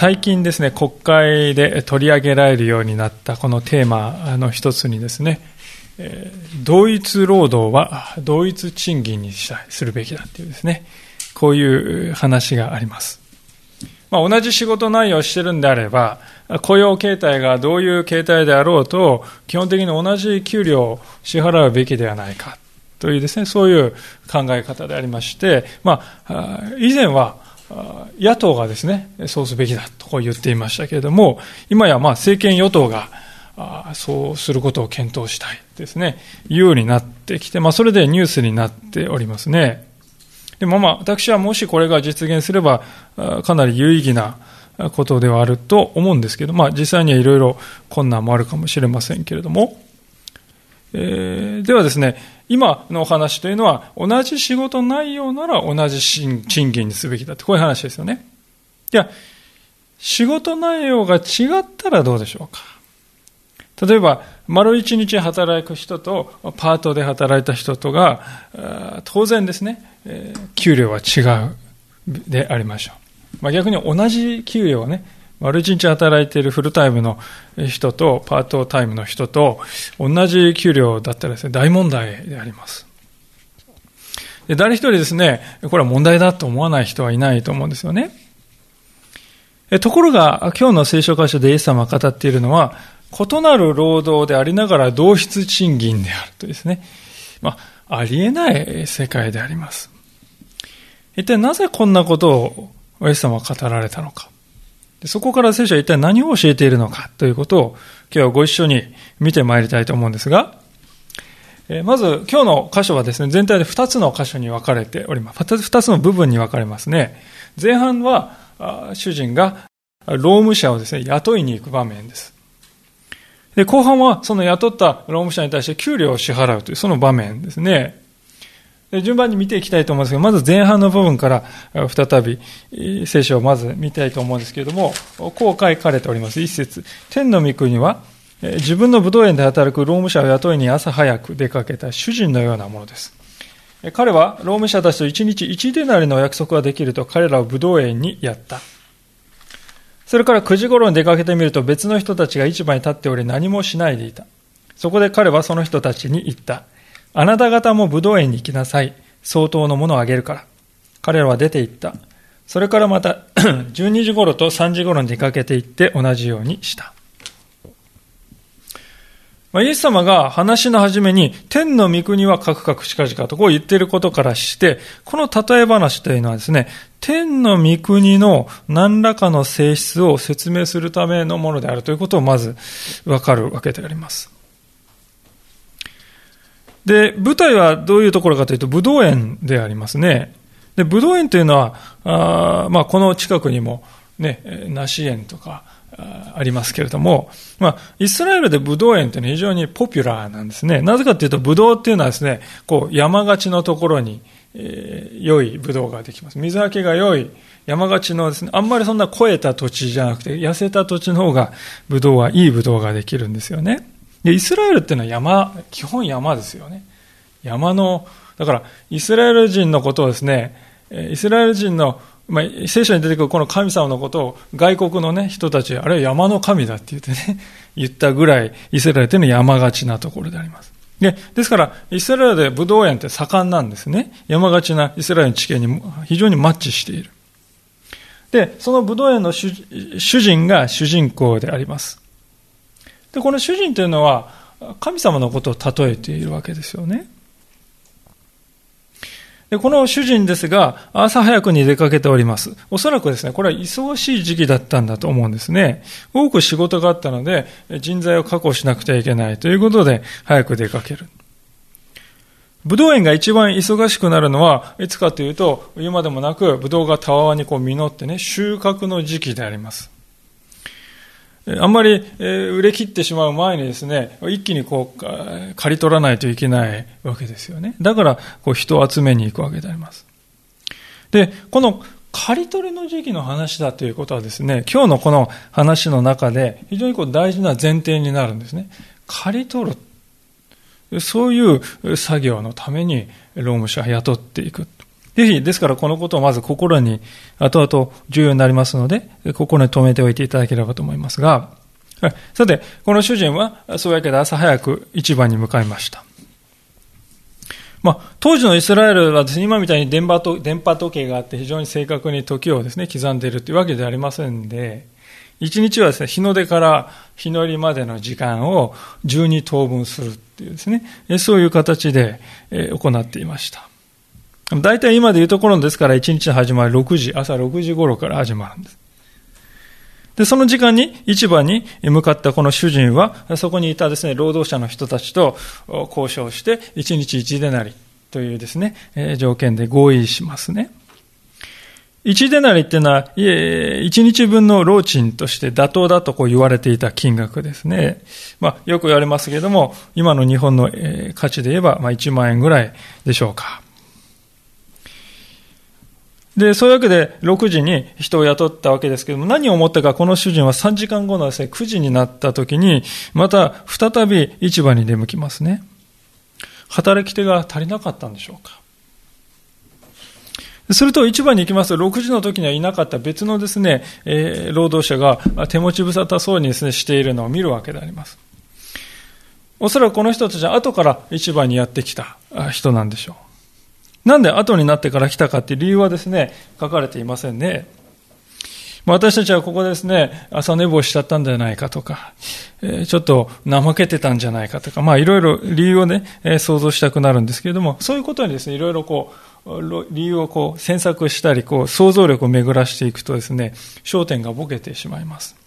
最近ですね、国会で取り上げられるようになったこのテーマの一つにですね、同一労働は同一賃金にするべきだっていうですね、こういう話があります。まあ、同じ仕事内容をしてるんであれば、雇用形態がどういう形態であろうと、基本的に同じ給料を支払うべきではないかというですね、そういう考え方でありまして、まあ、以前は野党がですね、そうすべきだと言っていましたけれども、今やまあ政権与党がそうすることを検討したいですね、いうようになってきて、まあそれでニュースになっておりますね。でもまあ私はもしこれが実現すれば、かなり有意義なことではあると思うんですけど、まあ実際にはいろいろ困難もあるかもしれませんけれども、えー、ではですね、今のお話というのは、同じ仕事内容なら同じ賃金にすべきだって、こういう話ですよね。じゃ、仕事内容が違ったらどうでしょうか。例えば、丸一日働く人と、パートで働いた人とが、当然ですね、給料は違うでありましょう。まあ、逆に同じ給料をね、丸一日働いているフルタイムの人とパートタイムの人と同じ給料だったらですね、大問題であります。で誰一人ですね、これは問題だと思わない人はいないと思うんですよね。ところが、今日の聖書箇所でイエス様が語っているのは、異なる労働でありながら同質賃金であるとですね。まあ、ありえない世界であります。一体なぜこんなことをイエス様は語られたのか。そこから聖書は一体何を教えているのかということを今日はご一緒に見てまいりたいと思うんですが、まず今日の箇所はですね、全体で2つの箇所に分かれております。2つの部分に分かれますね。前半は主人が労務者をですね、雇いに行く場面です。で、後半はその雇った労務者に対して給料を支払うというその場面ですね。順番に見ていきたいと思うんですが、まず前半の部分から再び聖書をまず見たいと思うんですけれども、こう書かれております。一節。天の御国は、自分の武道園で働く労務者を雇いに朝早く出かけた主人のようなものです。彼は労務者たちと一日一デナリの約束ができると彼らを武道園にやった。それから9時頃に出かけてみると別の人たちが市場に立っており何もしないでいた。そこで彼はその人たちに言った。あなた方も武道園に行きなさい。相当のものをあげるから。彼らは出て行った。それからまた 12時頃と3時頃に出かけて行って同じようにした。まあ、イエス様が話の初めに、天の御国はカクカク近々とこう言っていることからして、この例え話というのはですね、天の御国の何らかの性質を説明するためのものであるということをまずわかるわけであります。で、舞台はどういうところかというと、武道園でありますね。で、武道園というのは、あまあ、この近くにも、ね、梨園とか、ありますけれども、まあ、イスラエルでブドウ園というのは非常にポピュラーなんですね。なぜかというと、ブドウっていうのはですね、こう、山がちのところに、えー、良いブドウができます。水はけが良い山がちのですね、あんまりそんな肥えた土地じゃなくて、痩せた土地の方が、ブドウはいいブドウができるんですよね。で、イスラエルっていうのは山、基本山ですよね。山の、だから、イスラエル人のことをですね、イスラエル人の、まあ、聖書に出てくるこの神様のことを外国のね、人たち、あれは山の神だって言ってね、言ったぐらい、イスラエルっていうのは山がちなところであります。で、ですから、イスラエルでブドウ園って盛んなんですね。山がちなイスラエルの地形に非常にマッチしている。で、そのブドウ園の主人が主人公であります。で、この主人というのは、神様のことを例えているわけですよね。で、この主人ですが、朝早くに出かけております。おそらくですね、これは忙しい時期だったんだと思うんですね。多く仕事があったので、人材を確保しなくてはいけないということで、早く出かける。武道園が一番忙しくなるのは、いつかというと、言うまでもなく、武道がたわわにこう実ってね、収穫の時期であります。あんまり売れ切ってしまう前にですね、一気にこう、刈り取らないといけないわけですよね。だから、こう人を集めに行くわけであります。で、この刈り取りの時期の話だということはですね、今日のこの話の中で非常にこう大事な前提になるんですね。刈り取る。そういう作業のために労務者を雇っていく。ぜひ、ですからこのことをまず心に後々重要になりますので、心に留めておいていただければと思いますが、さて、この主人はそういうわけで朝早く市場に向かいました。まあ、当時のイスラエルはですね、今みたいに電波と電波時計があって非常に正確に時をですね、刻んでいるというわけではありませんで、一日はですね、日の出から日の入りまでの時間を12等分するっていうですね、そういう形で行っていました。大体今でいうところですから一日の始まり6時、朝6時頃から始まるんです。で、その時間に市場に向かったこの主人は、そこにいたですね、労働者の人たちと交渉して、1日1デナリというですね、条件で合意しますね。1デナリっていうのは、1日分の労賃として妥当だとこう言われていた金額ですね。まあ、よく言われますけれども、今の日本の価値で言えば、まあ、1万円ぐらいでしょうか。で、そういうわけで6時に人を雇ったわけですけども、何を思ったか、この主人は3時間後のですね、9時になった時に、また再び市場に出向きますね。働き手が足りなかったんでしょうか。すると市場に行きますと、6時の時にはいなかった別のですね、えー、労働者が手持ち無沙汰そうにですね、しているのを見るわけであります。おそらくこの人たちは後から市場にやってきた人なんでしょう。なんで後になってから来たかっていう理由はですね、書かれていませんね。私たちはここですね、朝寝坊しちゃったんじゃないかとか、えちょっと怠けてたんじゃないかとか、まあいろいろ理由をね、え想像したくなるんですけれども、そういうことにですね、いろいろこう、理由をこう、詮索したり、こう、想像力を巡らしていくとですね、焦点がボケてしまいます。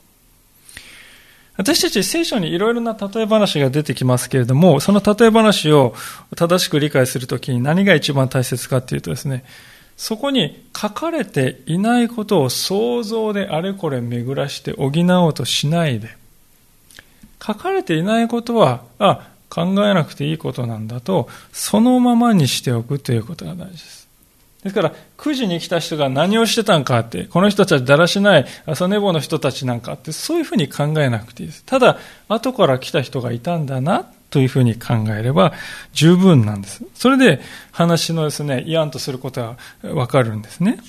私たち聖書にいろいろな例え話が出てきますけれども、その例え話を正しく理解するときに何が一番大切かっていうとですね、そこに書かれていないことを想像であれこれ巡らして補おうとしないで、書かれていないことは、あ、考えなくていいことなんだと、そのままにしておくということが大事です。ですから、9時に来た人が何をしてたんかって、この人たちだらしない朝寝坊の人たちなんかって、そういうふうに考えなくていいです。ただ、後から来た人がいたんだな、というふうに考えれば十分なんです。それで話のですね、嫌んとすることはわかるんですね。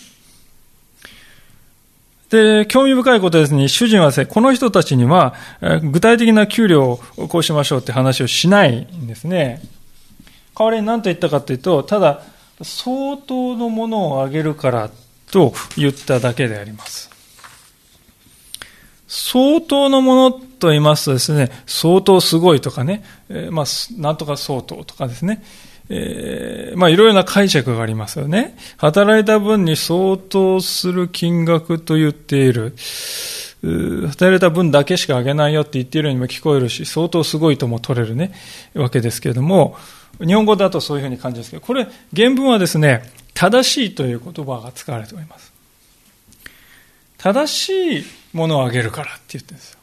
で、興味深いことですね、主人はですね、この人たちには、具体的な給料をこうしましょうって話をしないんですね。代わりに何と言ったかというと、ただ、相当のものをあげるからと言っただけであります。相当のものと言いますとですね、相当すごいとかね、えー、まあ、なんとか相当とかですね、えー、まあ、いろいろな解釈がありますよね。働いた分に相当する金額と言っている。働いた分だけしかあげないよって言っているようにも聞こえるし、相当すごいとも取れるね、わけですけれども、日本語だとそういうふうに感じですけど、これ、原文はですね、正しいという言葉が使われております。正しいものをあげるからって言ってるんですよ。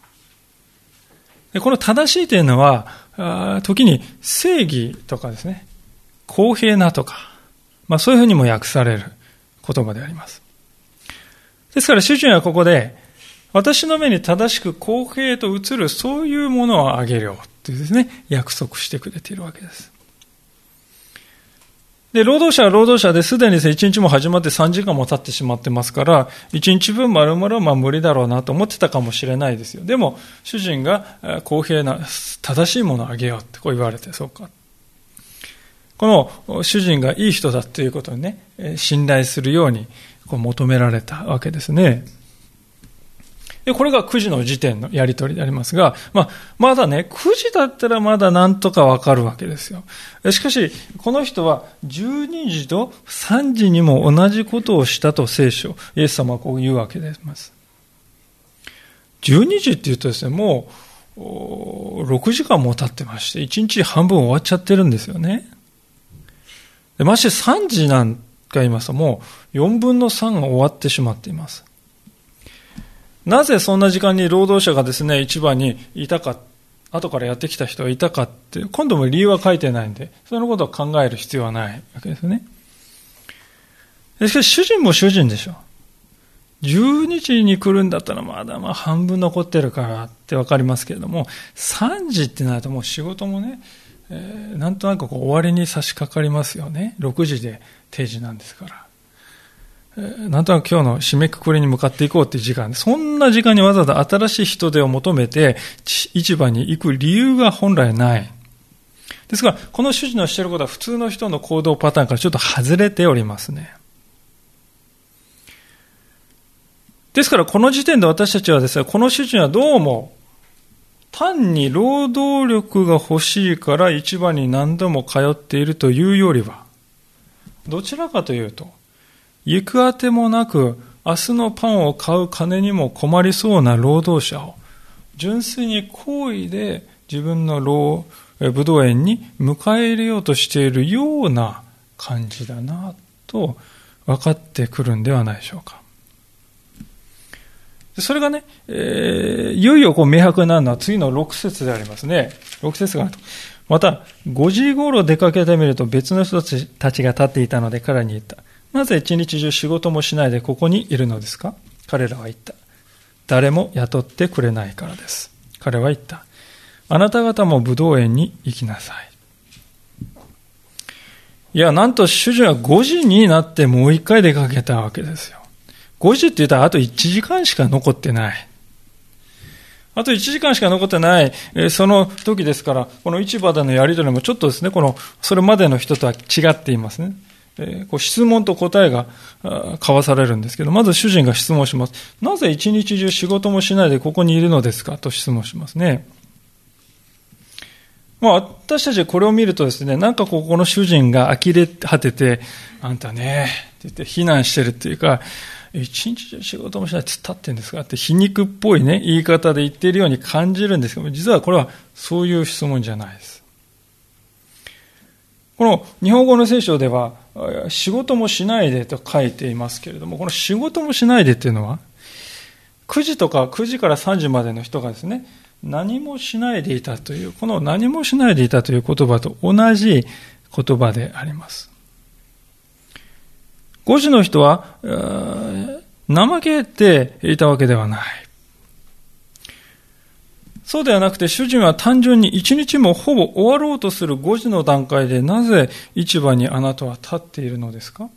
でこの正しいというのは、あ時に正義とかですね、公平なとか、まあそういうふうにも訳される言葉であります。ですから主人はここで、私の目に正しく公平と映るそういうものをあげるよというですね、約束してくれているわけです。で、労働者は労働者ですでに1日も始まって3時間も経ってしまってますから、1日分丸々はまあ無理だろうなと思ってたかもしれないですよ。でも、主人が公平な、正しいものをあげようってこう言われて、そうか。この主人がいい人だということにね、信頼するようにこう求められたわけですね。で、これが9時の時点のやり取りでありますが、まあ、まだね、9時だったらまだなんとかわかるわけですよ。しかし、この人は12時と3時にも同じことをしたと聖書、イエス様はこう言うわけです。12時って言うとですね、もう、6時間も経ってまして、1日半分終わっちゃってるんですよね。でまして3時なんか言いますと、もう4分の3が終わってしまっています。なぜそんな時間に労働者がですね、市場にいたか、後からやってきた人がいたかって、今度も理由は書いてないんで、そのことを考える必要はないわけですね。しかし主人も主人でしょ。12時に来るんだったらまだまあ半分残ってるからってわかりますけれども、3時ってなるともう仕事もね、えー、なんとなくこう終わりに差し掛かりますよね。6時で定時なんですから。なんとなく今日の締めくくりに向かっていこうっていう時間、そんな時間にわざわざ新しい人手を求めて市場に行く理由が本来ない。ですが、この主人のしていることは普通の人の行動パターンからちょっと外れておりますね。ですからこの時点で私たちはですね、この主人はどうも単に労働力が欲しいから市場に何度も通っているというよりは、どちらかというと、行くあてもなく、明日のパンを買う金にも困りそうな労働者を、純粋に好意で自分の労、武道園に迎え入れようとしているような感じだな、と分かってくるんではないでしょうか。それがね、えー、いよいよこう明白になるのは次の6節でありますね。6節があると。また、5時頃出かけてみると別の人たちが立っていたので彼に言った。なぜ一日中仕事もしないでここにいるのですか？彼らは言った。誰も雇ってくれないからです。彼は言った。あなた方も武道園に行きなさい。いや、なんと主人は5時になってもう一回出かけたわけですよ。5時って言ったらあと1時間しか残ってない。あと1時間しか残ってない、えその時ですから、この市場でのやり取りもちょっとですね、この、それまでの人とは違っていますね。えこう質問と答えが交わされるんですけど、まず主人が質問します。なぜ一日中仕事もしないでここにいるのですかと質問しますね。まあ、私たちこれを見るとですね、なんかここの主人が呆れ果てて、あんたね、って言って非難してるっていうか、一日中仕事もしないって立ってんですかって皮肉っぽいね、言い方で言っているように感じるんですけど、実はこれはそういう質問じゃないです。この日本語の聖書では、仕事もしないでと書いていますけれども、この仕事もしないでっていうのは、9時とか9時から3時までの人がですね、何もしないでいたという、この何もしないでいたという言葉と同じ言葉であります。5時の人は、怠けていたわけではない。そうではなくて、主人は単純に一日もほぼ終わろうとする5時の段階で、なぜ市場にあなたは立っているのですか？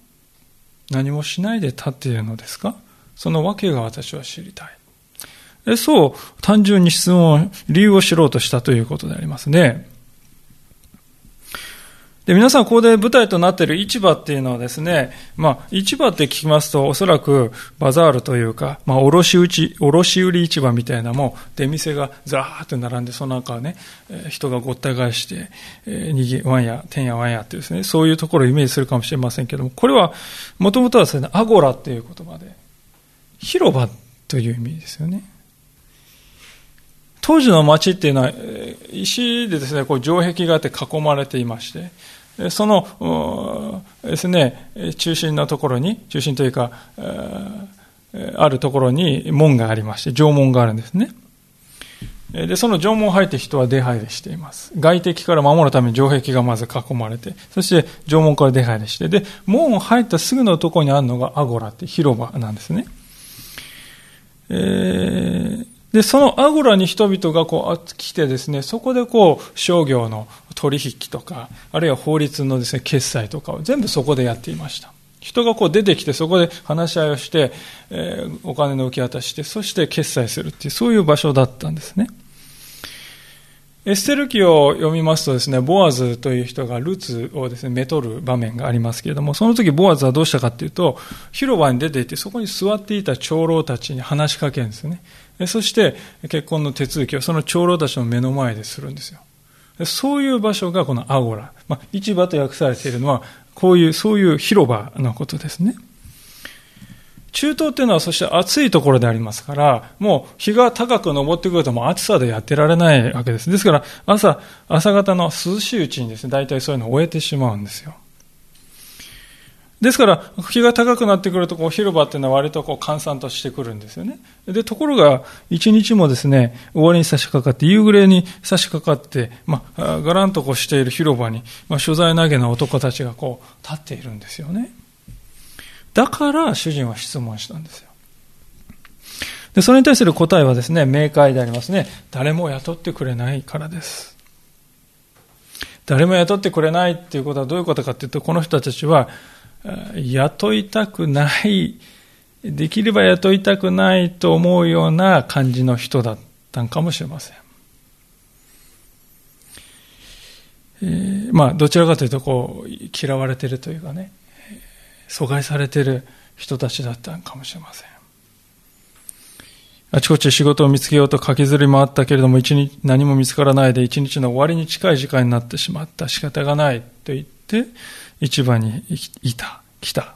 何もしないで立っているのですか？その訳が私は知りたい。そう、単純に質問、理由を知ろうとしたということでありますね。で、皆さん、ここで舞台となっている市場っていうのはですね、まあ、市場って聞きますと、おそらくバザールというか、まあ、卸売、卸売市場みたいなも、出店がザーって並んで、その中ね、人がごった返して、えー、にぎ、ワンや、てんやわんやってですね、そういうところをイメージするかもしれませんけども、これは、もともとはですね、アゴラっていう言葉で、広場という意味ですよね。当時の町っていうのは、石でですね、こう城壁があって囲まれていまして、そのですね、中心のところに、中心というか、あるところに門がありまして、城門があるんですね。で、その城門を入って人は出入りしています。外敵から守るために城壁がまず囲まれて、そして城門から出入りして、で、門を入ったすぐのところにあるのがアゴラって広場なんですね。えー、で、そのアゴラに人々がこう来てですね、そこでこう商業の取引とか、あるいは法律のですね、決済とかを全部そこでやっていました。人がこう出てきて、そこで話し合いをして、えー、お金の受け渡して、そして決済するっていう、そういう場所だったんですね。エステル記を読みますとですね、ボアズという人がルーツをですね、めとる場面がありますけれども、その時ボアズはどうしたかっていうと、広場に出ていて、そこに座っていた長老たちに話しかけるんですね。そして結婚の手続きをその長老たちの目の前でするんですよ。そういう場所がこのアゴラ。まあ、市場と訳されているのは、こういう、そういう広場のことですね。中東っていうのはそして暑いところでありますから、もう日が高く昇ってくるともう暑さでやってられないわけです。ですから朝、朝方の涼しいうちにですね、大体そういうのを終えてしまうんですよ。ですから、日が高くなってくると、広場っていうのは割とこう、閑散としてくるんですよね。で、ところが、一日もですね、終わりに差し掛かって、夕暮れに差し掛かって、まあ、がらんとこうしている広場に、まあ、所在投げの男たちがこう、立っているんですよね。だから、主人は質問したんですよ。で、それに対する答えはですね、明快でありますね。誰も雇ってくれないからです。誰も雇ってくれないっていうことはどういうことかっていうと、この人たちは、雇いたくない、できれば雇いたくないと思うような感じの人だったんかもしれません。まあ、どちらかというと、こう、嫌われてるというかね、阻害されてる人たちだったんかもしれません。あちこち仕事を見つけようと駆けずり回ったけれども、一日、何も見つからないで一日の終わりに近い時間になってしまった。仕方がないと言って、市場にいた、来た。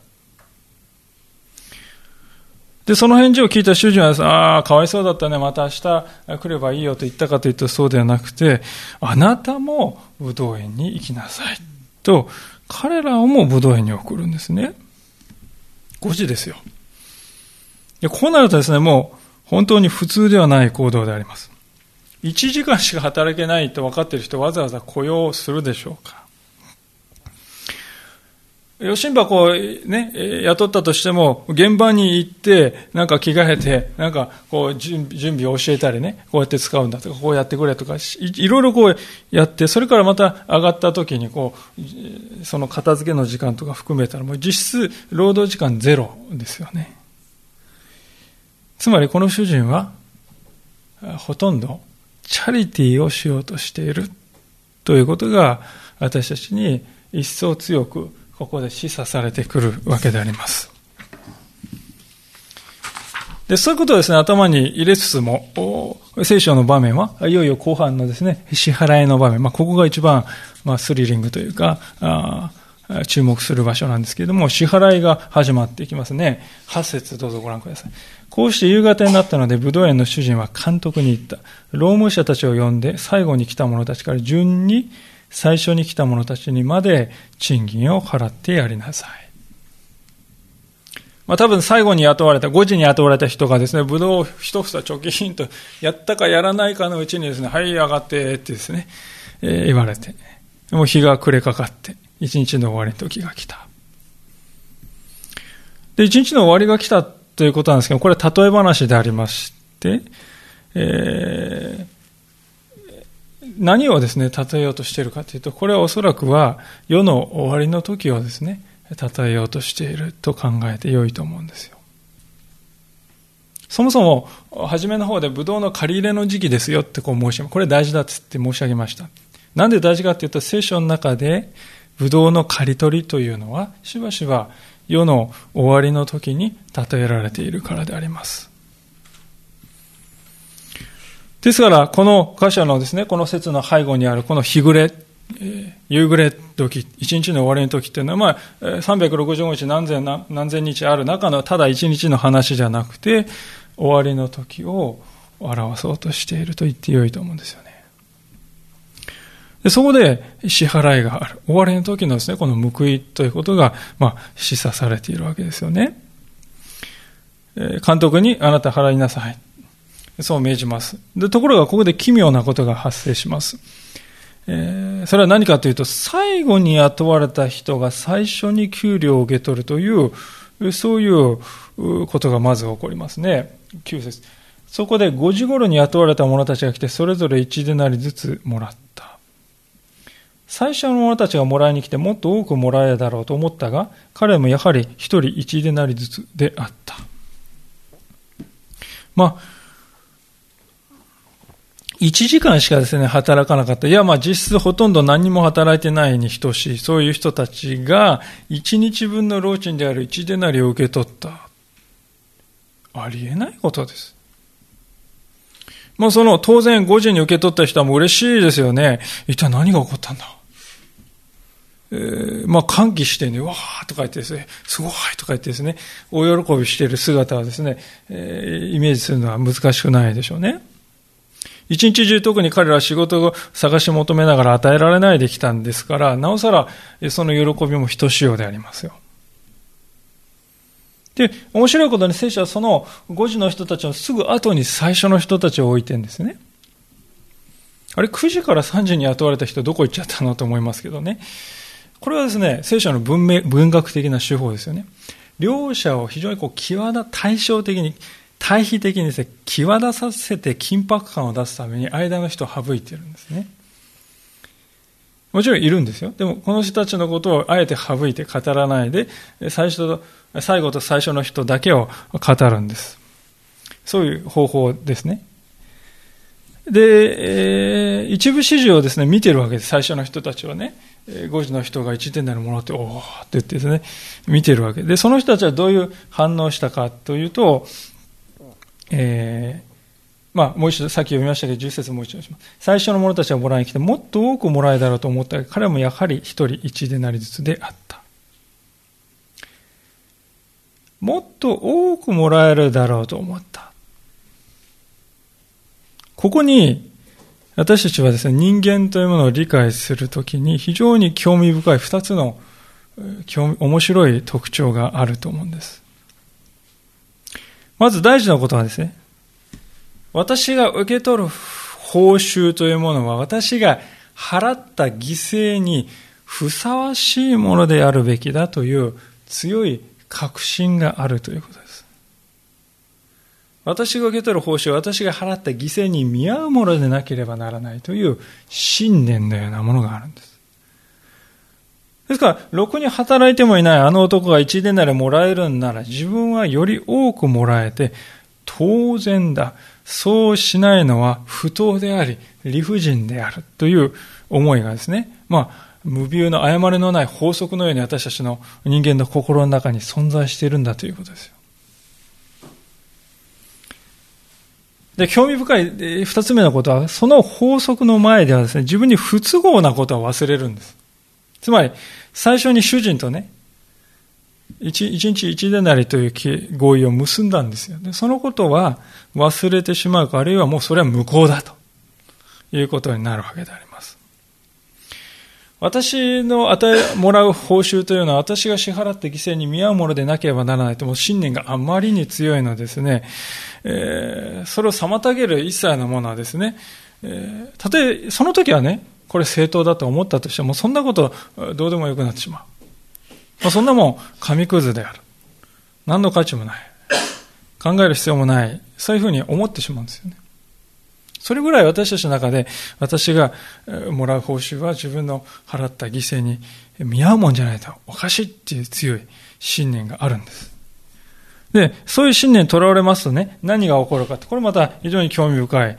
で、その返事を聞いた主人は、ああ、かわいそうだったね、また明日来ればいいよと言ったかというとそうではなくて、あなたも武道園に行きなさい。と、彼らをも武道園に送るんですね。5時ですよ。で、こうなるとですね、もう、本当に普通ではない行動であります。1時間しか働けないと分かっている人わざわざ雇用するでしょうか吉新箱をね、雇ったとしても、現場に行って、なんか着替えて、なんかこう準備を教えたりね、こうやって使うんだとか、こうやってくれとか、いろいろこうやって、それからまた上がった時に、こう、その片付けの時間とか含めたら、もう実質労働時間ゼロですよね。つまりこの主人は、ほとんどチャリティーをしようとしているということが、私たちに一層強くここで示唆されてくるわけであります。で、そういうことをですね、頭に入れつつも、聖書の場面は、いよいよ後半のですね、支払いの場面、まあ、ここが一番、まあ、スリリングというか、あ注目する場所なんですけれども、支払いが始まっていきますね。8節どうぞご覧ください。こうして夕方になったので、武道園の主人は監督に言った。労務者たちを呼んで、最後に来た者たちから順に最初に来た者たちにまで賃金を払ってやりなさい。まあ多分最後に雇われた、5時に雇われた人がですね、ブドウ一房貯金とやったかやらないかのうちにですね、はい、上がってってですね、えー、言われて、もう日が暮れかかって、一日の終わりの時が来た。で、一日の終わりが来たということなんですけど、これは例え話でありまして、えー何をですね、例えようとしているかというと、これはおそらくは世の終わりの時をですね、例えようとしていると考えて良いと思うんですよ。そもそも、初めの方でブドウの借り入れの時期ですよってこう申し上げこれ大事だって申し上げました。なんで大事かっていうと、聖書の中で、ブドウの刈り取りというのは、しばしば世の終わりの時に例えられているからであります。ですから、この箇所のですね、この説の背後にあるこの日暮れ、夕暮れ時、一日の終わりの時っていうのは、まあ、365日何千何千日ある中のただ一日の話じゃなくて、終わりの時を表そうとしていると言ってよいと思うんですよね。でそこで支払いがある。終わりの時のですね、この報いということが、まあ、示唆されているわけですよね。監督にあなた払いなさい。そう命じます。で、ところがここで奇妙なことが発生します。えー、それは何かというと、最後に雇われた人が最初に給料を受け取るという、そういうことがまず起こりますね。9節そこで5時頃に雇われた者たちが来て、それぞれ1でなりずつもらった。最初の者たちがもらいに来てもっと多くもらえるだろうと思ったが、彼もやはり1人1でなりずつであった。まあ、1時間しかですね、働かなかった。いや、まあ実質ほとんど何も働いてないに等しい。そういう人たちが、1日分の労賃である1デナリを受け取った。ありえないことです。まあその、当然5時に受け取った人はもう嬉しいですよね。一体何が起こったんだえー、まあ歓喜してね、わーとか言ってですね、すごいとか言ってですね、大喜びしている姿はですね、えー、イメージするのは難しくないでしょうね。一日中特に彼らは仕事を探し求めながら与えられないできたんですから、なおさらその喜びもひとしおでありますよ。で、面白いことに聖書はその5時の人たちのすぐ後に最初の人たちを置いてんですね。あれ、9時から3時に雇われた人どこ行っちゃったのと思いますけどね。これはですね、聖書の文明文学的な手法ですよね。両者を非常にこう、際立、対照的に、対比的にですね、際立たせて緊迫感を出すために間の人を省いてるんですね。もちろんいるんですよ。でも、この人たちのことをあえて省いて語らないで、最初と、最後と最初の人だけを語るんです。そういう方法ですね。で、えー、一部始終をですね、見てるわけです。最初の人たちはね。5時の人が1点なるものって、おおって言ってですね、見てるわけで、その人たちはどういう反応したかというと、えー、まあ、もう一度、さっき読みましたけど、10節もう一度します。最初の者たちがもらいに来て、もっと多くもらえだろうと思ったが、彼もやはり一人一でなりずつであった。もっと多くもらえるだろうと思った。ここに、私たちはですね、人間というものを理解するときに非常に興味深い二つの興味、面白い特徴があると思うんです。まず大事なことはですね、私が受け取る報酬というものは私が払った犠牲にふさわしいものであるべきだという強い確信があるということです。私が受け取る報酬は私が払った犠牲に見合うものでなければならないという信念のようなものがあるんです。ですから、ろくに働いてもいないあの男が一でならもらえるんなら自分はより多くもらえて当然だ。そうしないのは不当であり、理不尽であるという思いがですね、まあ、無病の誤りのない法則のように私たちの人間の心の中に存在しているんだということですよ。で、興味深い二つ目のことは、その法則の前ではですね、自分に不都合なことは忘れるんです。つまり、最初に主人とね、一日一でなりという合意を結んだんですよ。で、そのことは忘れてしまうか、あるいはもうそれは無効だということになるわけであります。私の与え、もらう報酬というのは私が支払って犠牲に見合うものでなければならないと、もう信念があまりに強いのですね、えー、それを妨げる一切のものはですね、えー、たとえ、その時はね、これ正当だと思ったとしても、そんなことどうでもよくなってしまう。まあ、そんなもん、紙くずである。何の価値もない。考える必要もない。そういうふうに思ってしまうんですよね。それぐらい私たちの中で私がもらう報酬は自分の払った犠牲に見合うもんじゃないとおかしいっていう強い信念があるんです。で、そういう信念にとらわれますとね、何が起こるかって、これまた非常に興味深い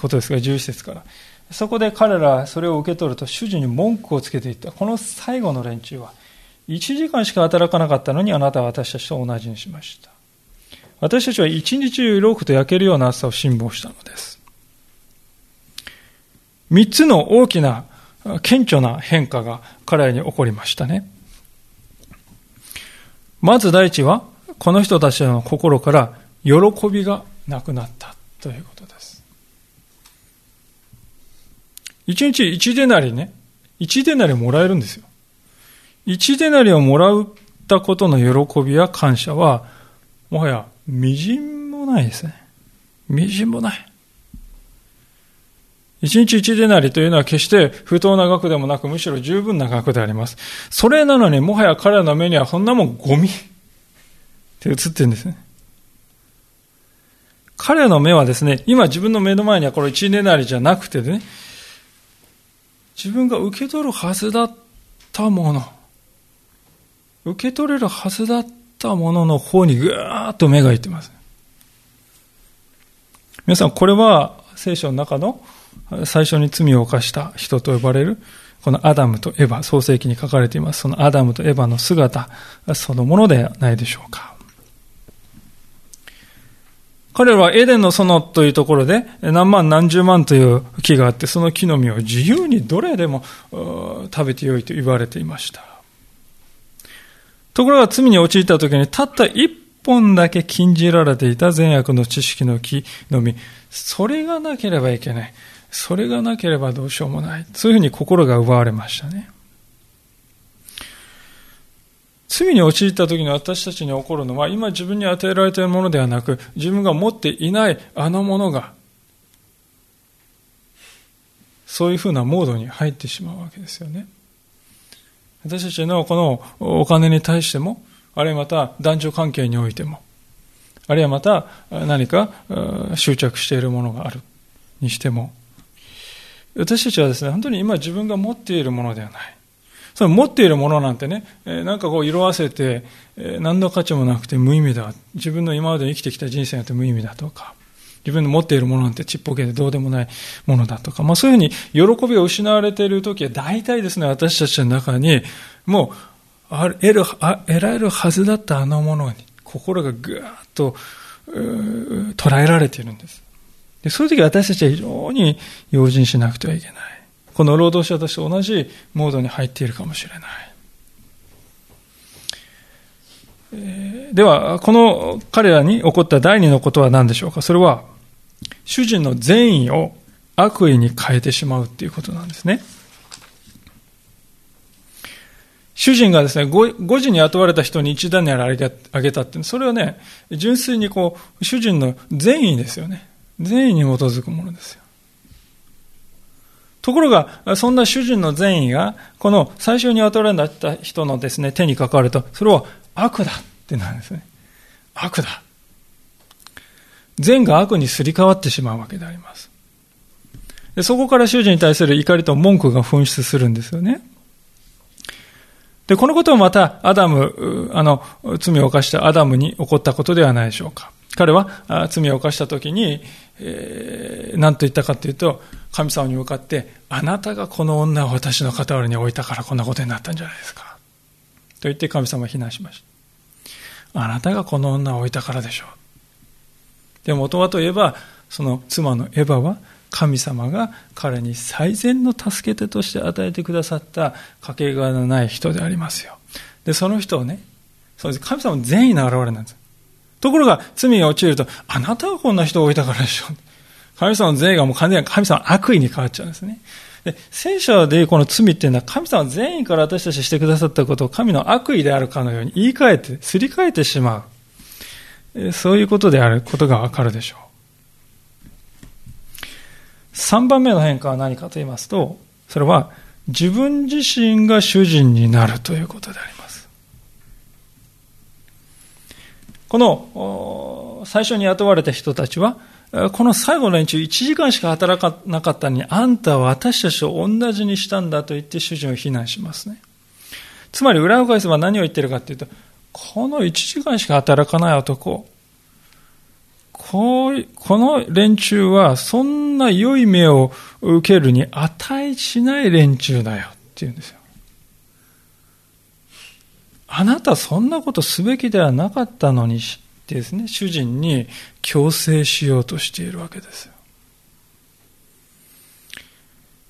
ことですが、11節から。そこで彼らそれを受け取ると主人に文句をつけていった。この最後の連中は、1時間しか働かなかったのにあなたは私たちと同じにしました。私たちは一日中ロークと焼けるような暑さを辛抱したのです。三つの大きな顕著な変化が彼らに起こりましたね。まず第一は、この人たちの心から喜びがなくなったということです。一日一デナリね、一デナリもらえるんですよ。一デナリをもらったことの喜びや感謝は、もはやみじんもないですね。みじんもない。一日一デナリというのは決して不当な額でもなく、むしろ十分な額であります。それなのに、もはや彼らの目にはそんなもんゴミって映ってるんですね。彼の目はですね、今自分の目の前にはこれ一デナリじゃなくてね、自分が受け取るはずだったもの、受け取れるはずだったものの方にぐーっと目がいってます。皆さん、これは聖書の中の最初に罪を犯した人と呼ばれる、このアダムとエヴァ、創世記に書かれています。そのアダムとエヴァの姿そのものではないでしょうか。彼らはエデンの園というところで何万何十万という木があって、その木の実を自由にどれでも食べてよいと言われていました。ところが罪に陥った時にたった一本だけ禁じられていた善悪の知識の木の実、それがなければいけない。それがなければどうしようもない。そういうふうに心が奪われましたね。罪に陥った時に私たちに起こるのは、今自分に与えられているものではなく、自分が持っていないあのものが、そういうふうなモードに入ってしまうわけですよね。私たちのこのお金に対しても、あるいはまた男女関係においても、あるいはまた何か執着しているものがあるにしても、私たちはですね、本当に今自分が持っているものではない。その持っているものなんてね、なんかこう色あせて、何の価値もなくて無意味だ。自分の今まで生きてきた人生なんて無意味だとか、自分の持っているものなんてちっぽけでどうでもないものだとか、まあそういうふうに喜びを失われている時は大体ですね、私たちの中に、もう、得る、得られるはずだったあのものに、心がぐーっと、捉えられているんです。でそういう時私たちは非常に用心しなくてはいけない。この労働者として同じモードに入っているかもしれない。では、この彼らに起こった第二のことは何でしょうかそれは、主人の善意を悪意に変えてしまうっていうことなんですね。主人がですね、5時に雇われた人に一段にあげたって、それはね、純粋にこう、主人の善意ですよね。善意に基づくものですよ。ところが、そんな主人の善意が、この最初に雇われた人のですね、手に関わると、それは悪だってなるんですね。悪だ。善が悪にすり替わってしまうわけであります。でそこから主人に対する怒りと文句が噴出するんですよね。で、このこともまた、アダム、あの、罪を犯したアダムに起こったことではないでしょうか。彼は罪を犯した時に、えー、何と言ったかというと、神様に向かって、あなたがこの女を私の傍らに置いたからこんなことになったんじゃないですか。と言って神様は非難しました。あなたがこの女を置いたからでしょう。でも元はといえば、その妻のエヴァは、神様が彼に最善の助け手として与えてくださったかけがえのない人でありますよ。で、その人をね、そうです神様の善意の現れなんです。ところが、罪が陥ると、あなたがこんな人を置いたからでしょ。神様の善意がもう完全に神様の悪意に変わっちゃうんですね。で、聖書でこの罪っていうのは神様の善意から私たちしてくださったことを神の悪意であるかのように言い換えて、すり替えてしまう。そういうことであることがわかるでしょう。3番目の変化は何かと言いますと、それは自分自身が主人になるということであります。この最初に雇われた人たちは、この最後の連中1時間しか働かなかったのに、あんたは私たちと同じにしたんだと言って主人を非難しますね。つまり裏を返せば何を言ってるかっていうと、この1時間しか働かない男、こうこの連中はそんな良い目を受けるに値しない連中だよって言うんですよ。あなたそんなことすべきではなかったのにってですね、主人に強制しようとしているわけですよ。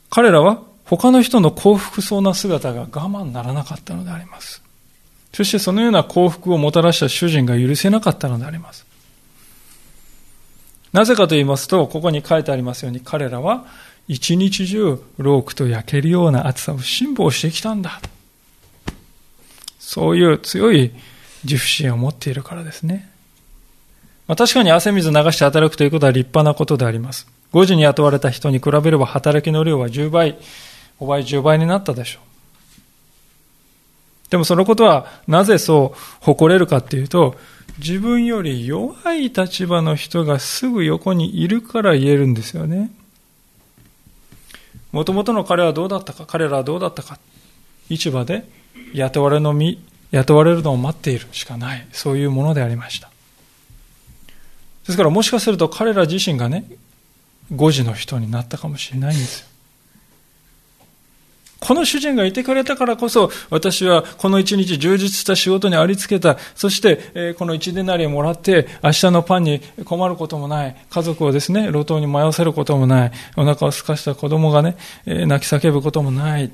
彼らは他の人の幸福そうな姿が我慢ならなかったのであります。そしてそのような幸福をもたらした主人が許せなかったのであります。なぜかと言いますと、ここに書いてありますように、彼らは一日中ロークと焼けるような暑さを辛抱してきたんだ。そういう強い自負心を持っているからですね。まあ、確かに汗水流して働くということは立派なことであります。5時に雇われた人に比べれば働きの量は10倍、5倍、10倍になったでしょう。でもそのことはなぜそう誇れるかっていうと、自分より弱い立場の人がすぐ横にいるから言えるんですよね。もともとの彼はどうだったか、彼らはどうだったか。市場で雇われの身、雇われるのを待っているしかない。そういうものでありました。ですからもしかすると彼ら自身がね、5時の人になったかもしれないんですよ。この主人がいてくれたからこそ、私はこの一日充実した仕事にありつけた。そして、えこの一デナリをもらって、明日のパンに困ることもない。家族をですね、路頭に迷わせることもない。お腹を空かした子供がね、え泣き叫ぶこともない。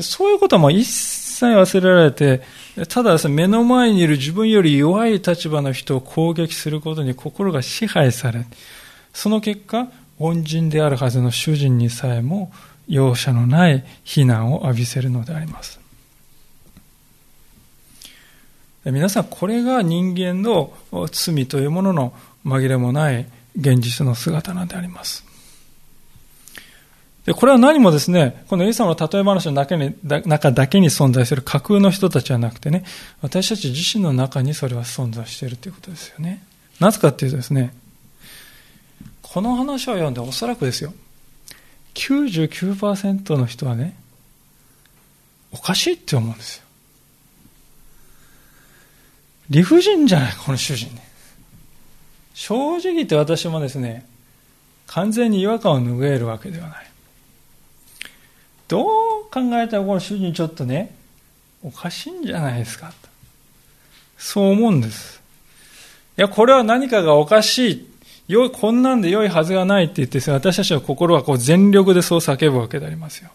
そういうことはもう一切忘れられて、ただですね、目の前にいる自分より弱い立場の人を攻撃することに心が支配され、その結果、恩人であるはずの主人にさえも容赦のない非難を浴びせるのであります。皆さん、これが人間の罪というものの紛れもない現実の姿なんであります。で、これは何もですね、このイエス様の例え話の中に中だけに存在する架空の人たちじゃなくてね、私たち自身の中にそれは存在しているということですよね。なぜかっていうとですね、この話を読んでおそらくですよ、99%の人はね、おかしいって思うんですよ。理不尽じゃない、この主人ね。正直言って私もですね、完全に違和感を拭えるわけではない。どう考えたらこの主人ちょっとね、おかしいんじゃないですか。そう思うんです。いや、これは何かがおかしい。よい、こんなんで良いはずがないって言って、私たちの心はこう全力でそう叫ぶわけでありますよ。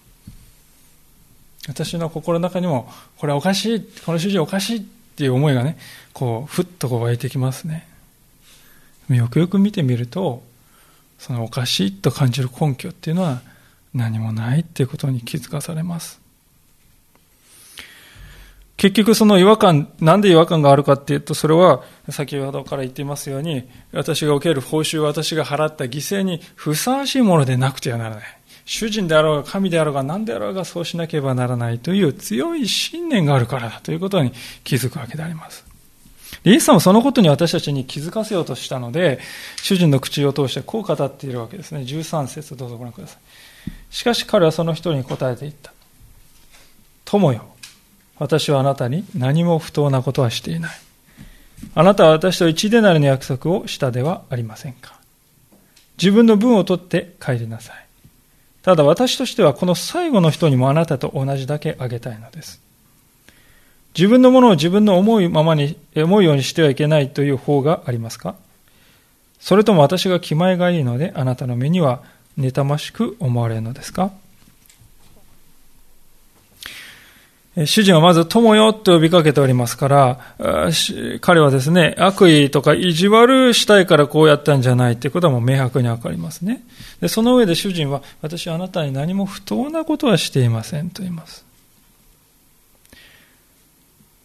私の心の中にも、これはおかしい、この主人おかしいっていう思いがね、こう、ふっとこう湧いてきますね。よくよく見てみると、そのおかしいと感じる根拠っていうのは何もないっていうことに気づかされます。結局その違和感、なんで違和感があるかっていうと、それは先ほどから言っていますように、私が受ける報酬、私が払った犠牲にふさわしいものでなくてはならない。主人であろうが神であろうが何であろうがそうしなければならないという強い信念があるからだということに気づくわけであります。イエス様はそのことに私たちに気づかせようとしたので、主人の口を通してこう語っているわけですね。13節どうぞご覧ください。しかし彼はその人に答えていった。友よ、私はあなたに何も不当なことはしていない。あなたは私と一でなりの約束をしたではありませんか。自分の分を取って帰りなさい。ただ私としてはこの最後の人にもあなたと同じだけあげたいのです。自分のものを自分の思うままに、思うようにしてはいけないという方がありますかそれとも私が気前がいいのであなたの目には妬ましく思われるのですか？主人はまず友よと呼びかけておりますから、彼はですね、悪意とか意地悪したいからこうやったんじゃないということはもう明白にわかりますね。でその上で主人は、私はあなたに何も不当なことはしていませんと言います。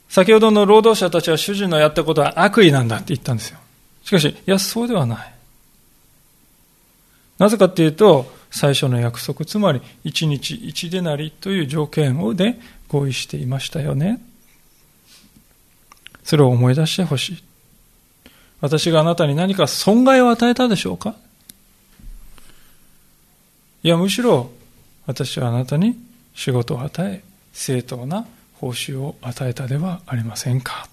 先ほどの労働者たちは主人のやったことは悪意なんだって言ったんですよ。しかし、いや、そうではない。なぜかっていうと、最初の約束、つまり1日1でなりという条件をで合意していましたよね。それを思い出してほしい。私があなたに何か損害を与えたでしょうか？いや、むしろ私はあなたに仕事を与え、正当な報酬を与えたではありませんか？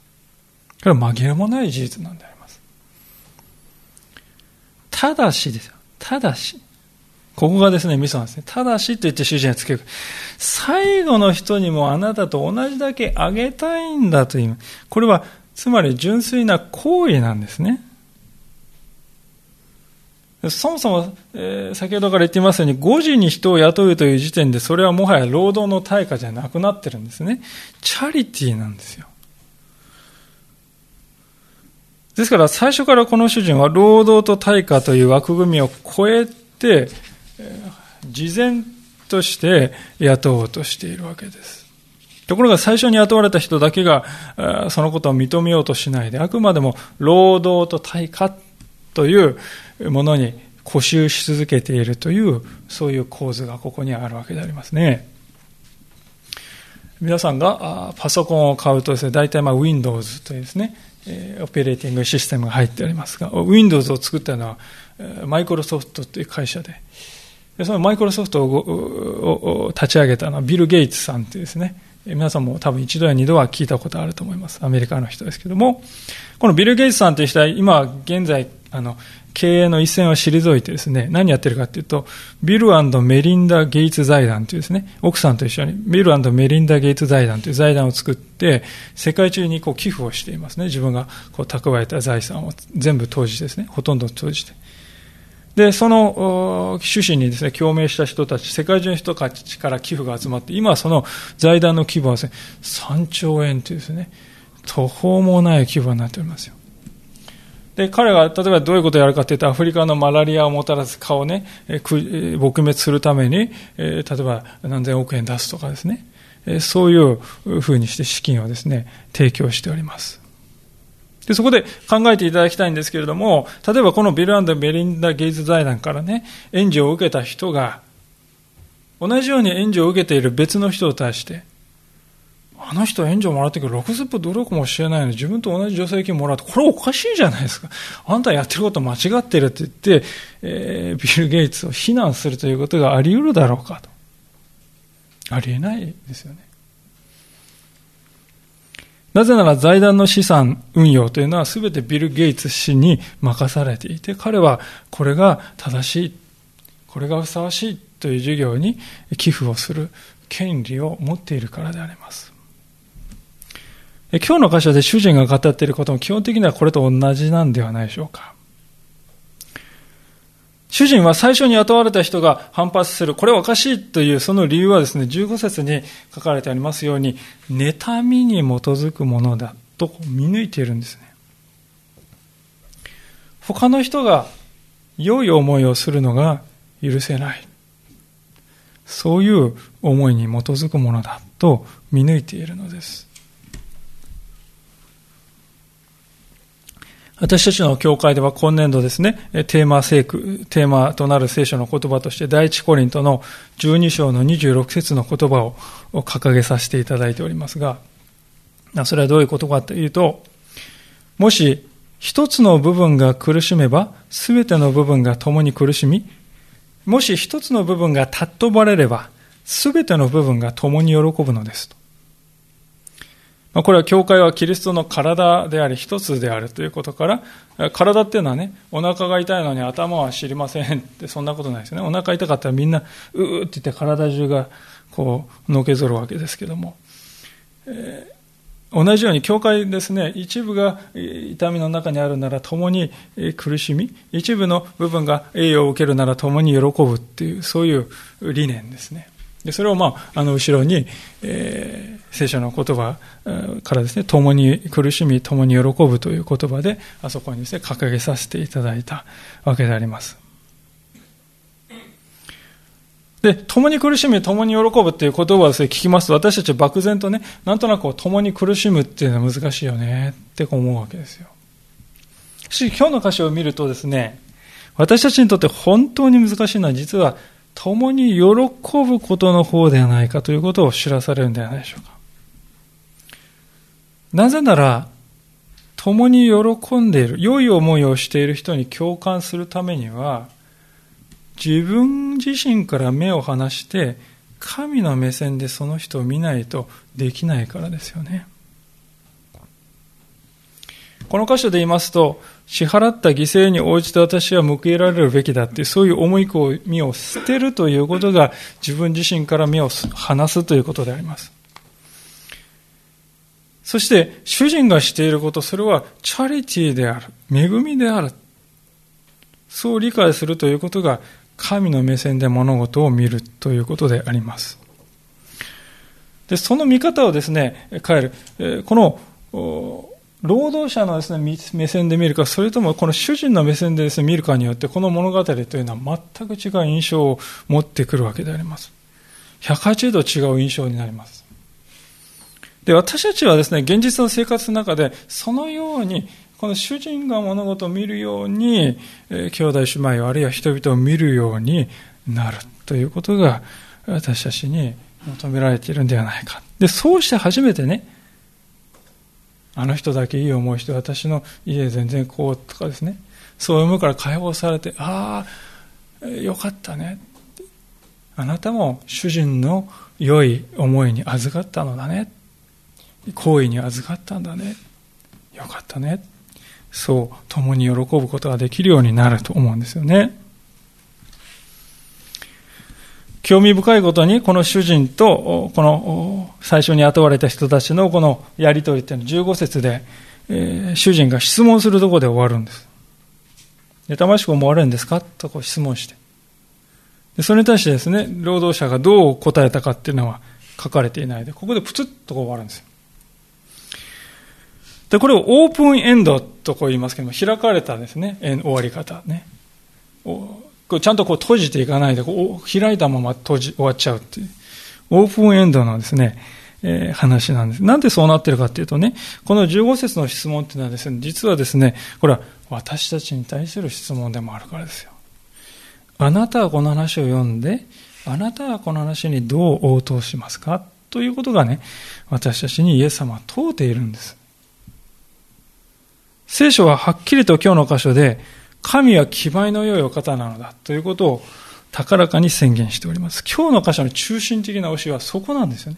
これは紛れもない事実なんであります。ただしです。ただし。ここがですね、ミソなんですね。ただしと言って主人がつける。最後の人にもあなたと同じだけあげたいんだという。これは、つまり純粋な行為なんですね。そもそも、えー、先ほどから言っていますように、5時に人を雇うという時点で、それはもはや労働の対価じゃなくなってるんですね。チャリティーなんですよ。ですから、最初からこの主人は、労働と対価という枠組みを超えて、事前として雇おうとしているわけです。ところが最初に雇われた人だけがそのことを認めようとしないで、あくまでも労働と対価というものに固執し続けているという、そういう構図がここにあるわけでありますね。皆さんがパソコンを買うとですね、大体まあ Windows というですね、えオペレーティングシステムが入っておりますが、Windows を作ったのはマイクロソフトという会社で、そのマイクロソフトを立ち上げたのはビル・ゲイツさんというですね、皆さんも多分一度や二度は聞いたことあると思います。アメリカの人ですけども、このビル・ゲイツさんという人は今現在、あの、経営の一線を退いてですね、何やってるかっていうと、ビルメリンダ・ゲイツ財団というですね、奥さんと一緒にビルメリンダ・ゲイツ財団という財団を作って、世界中にこう寄付をしていますね。自分がこう蓄えた財産を全部投じてですね、ほとんど投じて。で、その趣旨にですね、共鳴した人たち、世界中の人たちから寄付が集まって、今はその財団の規模はですね、3兆円というですね、途方もない規模になっておりますよ。で、彼が、例えばどういうことをやるかというと、アフリカのマラリアをもたらす蚊をね、撲滅するために、例えば何千億円出すとかですね、そういうふうにして資金をですね、提供しております。で、そこで考えていただきたいんですけれども、例えばこのビルベリンダ・ゲイズ財団からね、援助を受けた人が、同じように援助を受けている別の人を対して、あの人は援助もらってくる60分努力もしてないのに自分と同じ助成金もらうと、これおかしいじゃないですか。あんたやってること間違ってるって言って、えー、ビル・ゲイツを非難するということがあり得るだろうかと。ありえないですよね。なぜなら財団の資産運用というのは全てビル・ゲイツ氏に任されていて、彼はこれが正しい、これがふさわしいという授業に寄付をする権利を持っているからであります。今日の箇所で主人が語っていることも基本的にはこれと同じなんではないでしょうか。主人は最初に雇われた人が反発する。これはおかしいというその理由はですね、15節に書かれてありますように、妬みに基づくものだと見抜いているんですね。他の人が良い思いをするのが許せない。そういう思いに基づくものだと見抜いているのです。私たちの教会では今年度ですね、テーマ聖句、テーマとなる聖書の言葉として、第一コリントの12章の26節の言葉を掲げさせていただいておりますが、それはどういうことかというと、もし一つの部分が苦しめば、すべての部分が共に苦しみ、もし一つの部分が尊ばれれば、すべての部分が共に喜ぶのですと。ま、これは教会はキリストの体であり一つであるということから、体っていうのはね、お腹が痛いのに頭は知りませんってそんなことないですよね。お腹痛かったらみんな、うーって言って体中がこう、のけぞるわけですけども。えー同じように教会ですね、一部が痛みの中にあるなら共に苦しみ、一部の部分が栄養を受けるなら共に喜ぶっていう、そういう理念ですね。でそれを、まあ、あの後ろに、えー、聖書の言葉からですね、共に苦しみ、共に喜ぶという言葉で、あそこにですね、掲げさせていただいたわけであります。で、共に苦しみ、共に喜ぶっていう言葉をですね、聞きますと、私たちは漠然とね、なんとなく共に苦しむっていうのは難しいよねって思うわけですよ。しかし、今日の歌詞を見るとですね、私たちにとって本当に難しいのは実は共に喜ぶことの方ではないかということを知らされるんではないでしょうか。なぜなら、共に喜んでいる、良い思いをしている人に共感するためには、自分自身から目を離して、神の目線でその人を見ないとできないからですよね。この箇所で言いますと、支払った犠牲に応じて私は報いられるべきだっていう、そういう思い込みを捨てるということが自分自身から目を離すということであります。そして、主人がしていること、それはチャリティーである。恵みである。そう理解するということが、神の目線で物事を見るということであります。で、その見方をですね、変える。この、労働者のですね、目線で見るか、それともこの主人の目線でですね、見るかによって、この物語というのは全く違う印象を持ってくるわけであります。180度違う印象になります。で、私たちはですね、現実の生活の中で、そのように、この主人が物事を見るように、兄弟姉妹あるいは人々を見るようになるということが、私たちに求められているんではないか。で、そうして初めてね、あの人だけいい思いして私の家全然こうとかですね。そういう思いから解放されてああよかったね。あなたも主人の良い思いに預かったのだね。行為に預かったんだね。よかったね。そう共に喜ぶことができるようになると思うんですよね。興味深いことに、この主人と、この最初に雇われた人たちのこのやりとりっていうのは15節で、えー、主人が質問するところで終わるんです。妬ましく思われるんですか？とこう質問して。でそれに対してですね、労働者がどう答えたかっていうのは書かれていないで、ここでプツッとこう終わるんです。で、これをオープンエンドとこう言いますけども、開かれたですね、終わり方ね。こうちゃんとこう閉じていかないで、こう開いたまま閉じ、終わっちゃうっていう。オープンエンドのですね、えー、話なんです。なんでそうなってるかっていうとね、この15節の質問っていうのはですね、実はですね、これは私たちに対する質問でもあるからですよ。あなたはこの話を読んで、あなたはこの話にどう応答しますか？ということがね、私たちにイエス様は問うているんです。聖書ははっきりと今日の箇所で、神は気前の良いお方なのだということを高らかに宣言しております。今日の箇所の中心的な教えはそこなんですよね。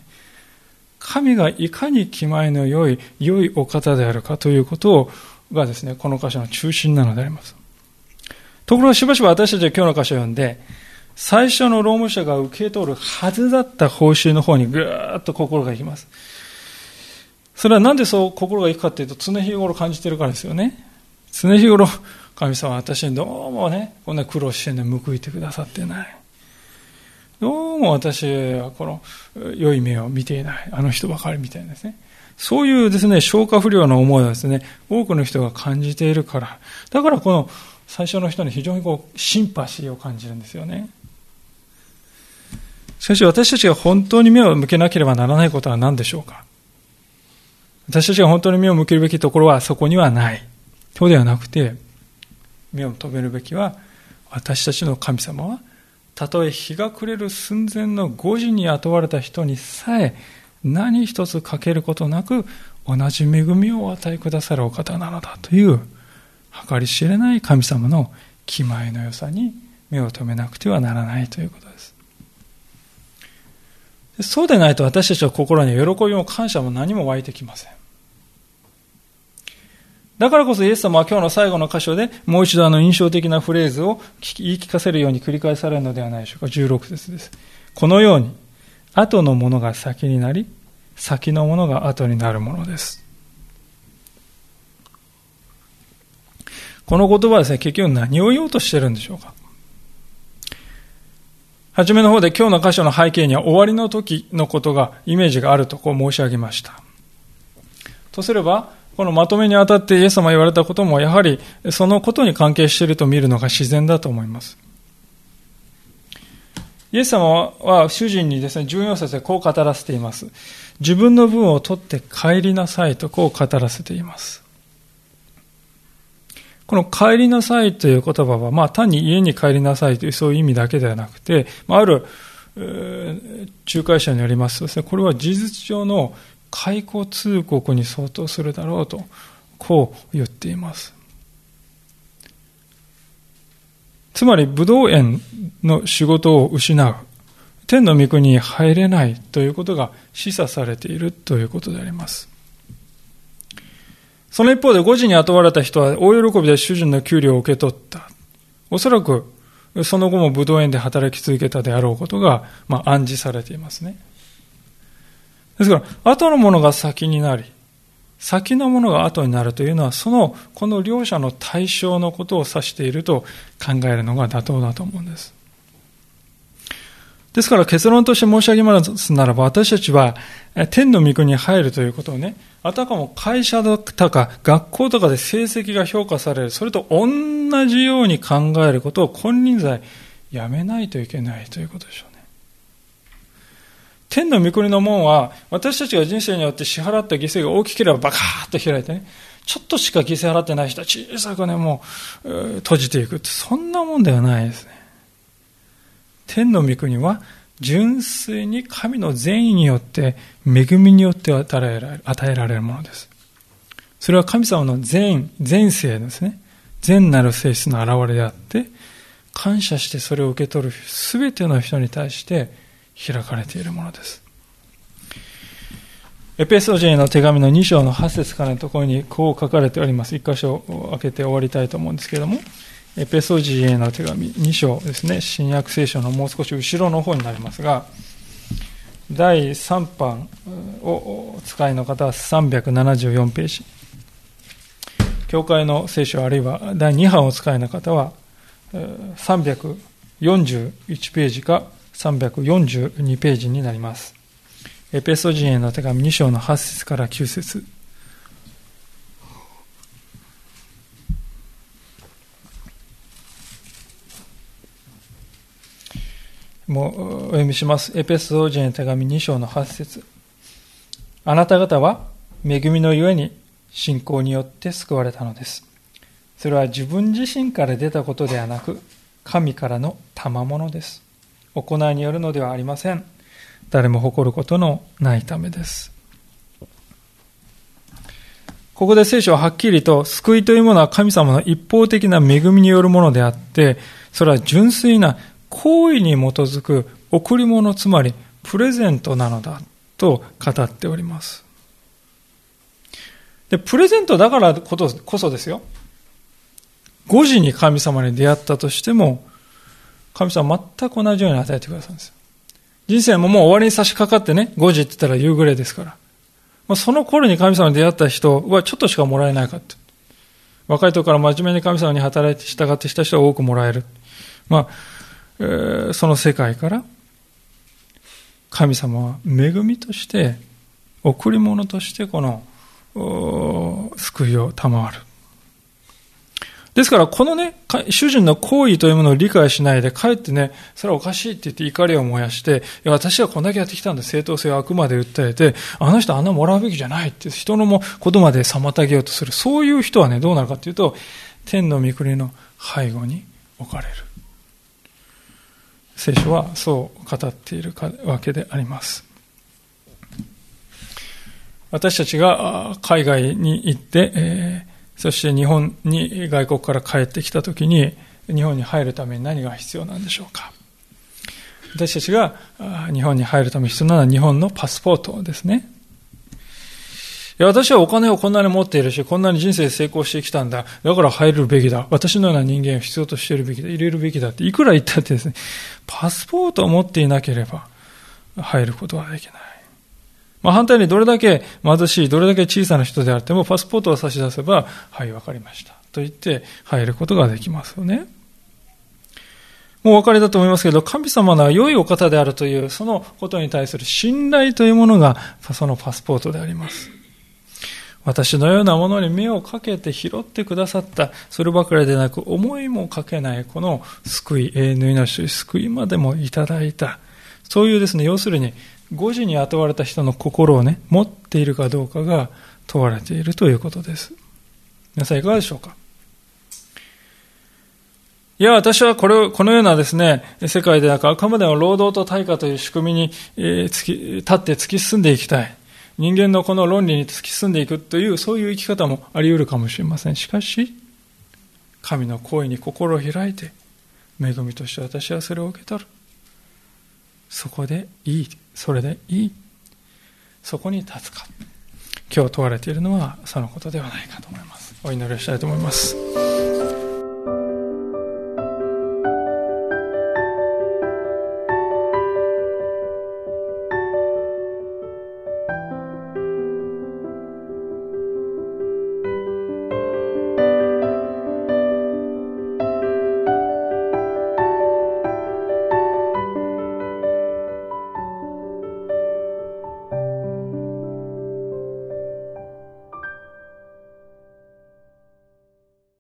神がいかに気前の良い、良いお方であるかということがですね、この箇所の中心なのであります。ところがしばしば私たちは今日の箇所を読んで、最初の労務者が受け取るはずだった報酬の方にぐーっと心がいきます。それはなんでそう心がいくかっていうと常日頃感じてるからですよね。常日頃、神様私にどうもね、こんな苦労してね、報いてくださってない。どうも私はこの良い目を見ていない。あの人ばかりみたいですね。そういうですね、消化不良の思いをですね、多くの人が感じているから。だからこの最初の人に非常にこう、シンパシーを感じるんですよね。しかし私たちが本当に目を向けなければならないことは何でしょうか私たちが本当に目を向けるべきところはそこにはない。そうではなくて、目を止めるべきは、私たちの神様は、たとえ日が暮れる寸前の5時に雇われた人にさえ、何一つ欠けることなく、同じ恵みをお与えくださるお方なのだという計り知れない神様の気前の良さに目を留めなくてはならないということです。そうでないと私たちは心に喜びも感謝も何も湧いてきません。だからこそイエス様は今日の最後の箇所でもう一度あの印象的なフレーズを言い聞かせるように繰り返されるのではないでしょうか。16節です。このように、後のものが先になり、先のものが後になるものです。この言葉はですね、結局何を言おうとしてるんでしょうか。はじめの方で今日の箇所の背景には終わりの時のことが、イメージがあるとこう申し上げました。とすれば、このまとめにあたってイエス様言われたことも、やはりそのことに関係していると見るのが自然だと思います。イエス様は主人にですね、14節でこう語らせています。自分の分を取って帰りなさいとこう語らせています。この帰りなさいという言葉は、まあ単に家に帰りなさいというそういう意味だけではなくて、ある仲介者によりますとですね、これは事実上の解雇通告に相当するだろうと、こう言っています。つまり、武道園の仕事を失う、天の御国に入れないということが示唆されているということであります。その一方で5時に雇われた人は大喜びで主人の給料を受け取った。おそらくその後も武道園で働き続けたであろうことが、まあ、暗示されていますね。ですから、後のものが先になり、先のものが後になるというのは、その、この両者の対象のことを指していると考えるのが妥当だと思うんです。ですから結論として申し上げますならば、私たちは天の御国に入るということをね、あたかも会社だとか学校とかで成績が評価される、それと同じように考えることを金輪際やめないといけないということでしょうね。天の御国の門は、私たちが人生によって支払った犠牲が大きければバカーッと開いてね、ちょっとしか犠牲払ってない人は小さくね、もう、閉じていくって、そんなもんではないですね。天の御国は、純粋に神の善意によって、恵みによって与えられる与えられるものです。それは神様の善、善性ですね。善なる性質の表れであって、感謝してそれを受け取るすべての人に対して開かれているものです。エペソ人への手紙の2章の8節からのところにこう書かれております。一箇所開けて終わりたいと思うんですけれども、エペソジへの手紙2章ですね、新約聖書のもう少し後ろの方になりますが、第3版をお使いの方は374ページ。教会の聖書あるいは第2版をお使いの方は341ページか342ページになります。エペソ人への手紙2章の8節から9節もうお読みします。エペソージェの手紙2章の8節あなた方は恵みのゆえに信仰によって救われたのです。それは自分自身から出たことではなく、神からの賜物です。行いによるのではありません。誰も誇ることのないためです。ここで聖書ははっきりと、救いというものは神様の一方的な恵みによるものであって、それは純粋な行為に基づく贈り物、つまりプレゼントなのだと語っております。で、プレゼントだからことこそですよ。5時に神様に出会ったとしても、神様は全く同じように与えてくださるんです。人生ももう終わりに差し掛かってね、5時って言ったら夕暮れですから。まあ、その頃に神様に出会った人はちょっとしかもらえないかって。若い時から真面目に神様に働いて従ってした人は多くもらえる。まあ、えー、その世界から神様は恵みとして、贈り物としてこの救いを賜る。ですから、このね、主人の行為というものを理解しないで、かえってね、それはおかしいって言って怒りを燃やして、いや、私はこんだけやってきたんだ、正当性をあくまで訴えて、あの人あんなもらうべきじゃないって人のもことまで妨げようとする。そういう人はね、どうなるかというと、天の御国の背後に置かれる。聖書はそう語っているわけであります。私たちが海外に行って、えーそして日本に外国から帰ってきたときに、日本に入るために何が必要なんでしょうか。私たちが日本に入るために必要なのは日本のパスポートですね。いや、私はお金をこんなに持っているし、こんなに人生成功してきたんだ。だから入るべきだ。私のような人間を必要としているべきだ。入れるべきだって、いくら言ったってですね、パスポートを持っていなければ入ることはできない。まあ、反対にどれだけ貧しい、どれだけ小さな人であっても、パスポートを差し出せば、はい、わかりました。と言って入ることができますよね。もうお分かりだと思いますけど、神様の良いお方であるという、そのことに対する信頼というものが、そのパスポートであります。私のようなものに目をかけて拾ってくださった、そればかりでなく、思いもかけない、この救い、永遠の命、救いまでもいただいた。そういうですね、要するに、5時に雇われた人の心をね、持っているかどうかが問われているということです。皆さんいかがでしょうか？いや、私はこれを、このようなですね、世界でなんかあくまでも労働と対価という仕組みに、えー、突き、立って突き進んでいきたい。人間のこの論理に突き進んでいくという、そういう生き方もあり得るかもしれません。しかし、神の行為に心を開いて、恵みとして私はそれを受け取る。そこでいい。それでいい。そこに立つか。今日問われているのはそのことではないかと思います。お祈りをしたいと思います。